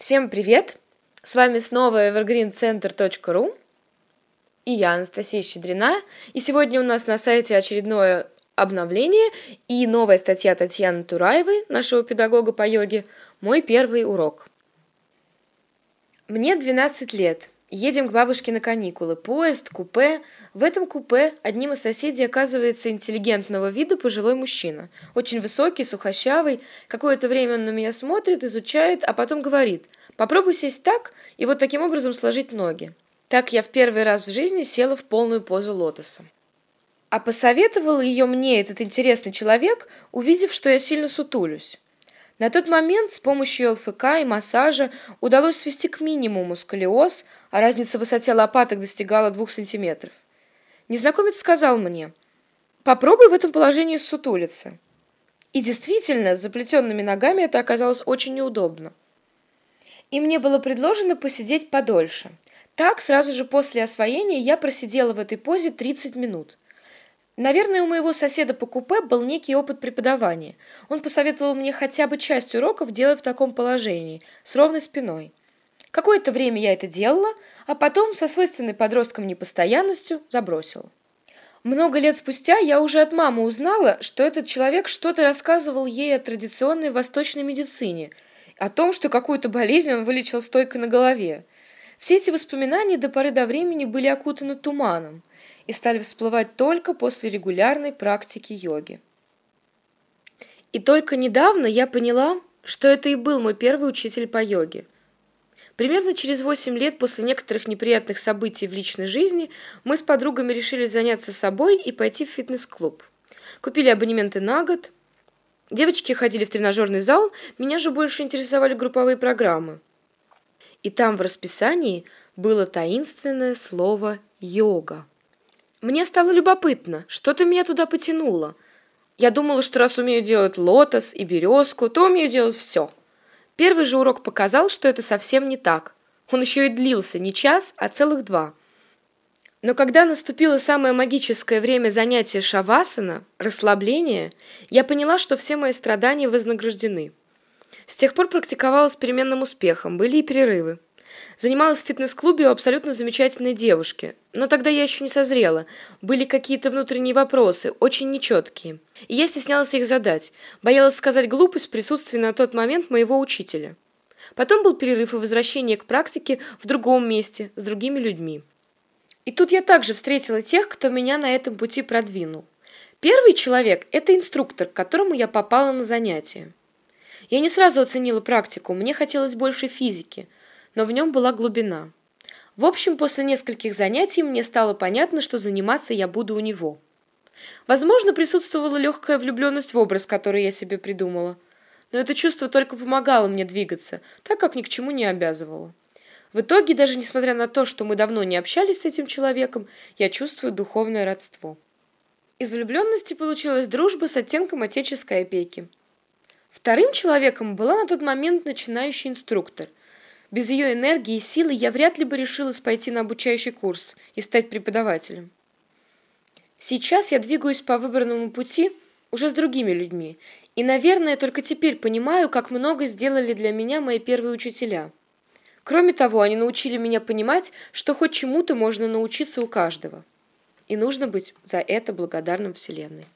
Всем привет! С вами снова evergreencenter.ru и я, Анастасия Щедрина. И сегодня у нас на сайте очередное обновление и новая статья Татьяны Тураевой, нашего педагога по йоге, «Мой первый урок». Мне 12 лет. Едем к бабушке на каникулы. Поезд, купе. В этом купе одним из соседей оказывается интеллигентного вида пожилой мужчина. Очень высокий, сухощавый. Какое-то время он на меня смотрит, изучает, а потом говорит «Попробуй сесть так и вот таким образом сложить ноги». Так я в первый раз в жизни села в полную позу лотоса. А посоветовал ее мне этот интересный человек, увидев, что я сильно сутулюсь. На тот момент с помощью ЛФК и массажа удалось свести к минимуму сколиоз, а разница в высоте лопаток достигала двух сантиметров. Незнакомец сказал мне, «Попробуй в этом положении сутулиться». И действительно, с заплетенными ногами это оказалось очень неудобно. И мне было предложено посидеть подольше. Так, сразу же после освоения, я просидела в этой позе 30 минут. Наверное, у моего соседа по купе был некий опыт преподавания. Он посоветовал мне хотя бы часть уроков делать в таком положении, с ровной спиной. Какое-то время я это делала, а потом со свойственной подросткам непостоянностью забросила. Много лет спустя я уже от мамы узнала, что этот человек что-то рассказывал ей о традиционной восточной медицине, о том, что какую-то болезнь он вылечил стойкой на голове. Все эти воспоминания до поры до времени были окутаны туманом и стали всплывать только после регулярной практики йоги. И только недавно я поняла, что это и был мой первый учитель по йоге. Примерно через 8 лет после некоторых неприятных событий в личной жизни мы с подругами решили заняться собой и пойти в фитнес-клуб. Купили абонементы на год. Девочки ходили в тренажерный зал, меня же больше интересовали групповые программы. И там в расписании было таинственное слово «йога». Мне стало любопытно, что-то меня туда потянуло. Я думала, что раз умею делать лотос и березку, то умею делать все. Первый же урок показал, что это совсем не так. Он еще и длился не час, а целых два. Но когда наступило самое магическое время занятия шавасана, расслабления, я поняла, что все мои страдания вознаграждены. С тех пор практиковала с переменным успехом, были и перерывы. Занималась в фитнес-клубе у абсолютно замечательной девушки. Но тогда я еще не созрела. Были какие-то внутренние вопросы, очень нечеткие. И я стеснялась их задать. Боялась сказать глупость в присутствии на тот момент моего учителя. Потом был перерыв и возвращение к практике в другом месте, с другими людьми. И тут я также встретила тех, кто меня на этом пути продвинул. Первый человек – это инструктор, к которому я попала на занятия. Я не сразу оценила практику, мне хотелось больше физики – но в нем была глубина. В общем, после нескольких занятий мне стало понятно, что заниматься я буду у него. Возможно, присутствовала легкая влюбленность в образ, который я себе придумала. Но это чувство только помогало мне двигаться, так как ни к чему не обязывало. В итоге, даже несмотря на то, что мы давно не общались с этим человеком, я чувствую духовное родство. Из влюбленности получилась дружба с оттенком отеческой опеки. Вторым человеком была на тот момент начинающий инструктор – без ее энергии и силы я вряд ли бы решилась пойти на обучающий курс и стать преподавателем. Сейчас я двигаюсь по выбранному пути уже с другими людьми, и, наверное, только теперь понимаю, как много сделали для меня мои первые учителя. Кроме того, они научили меня понимать, что хоть чему-то можно научиться у каждого. И нужно быть за это благодарным Вселенной.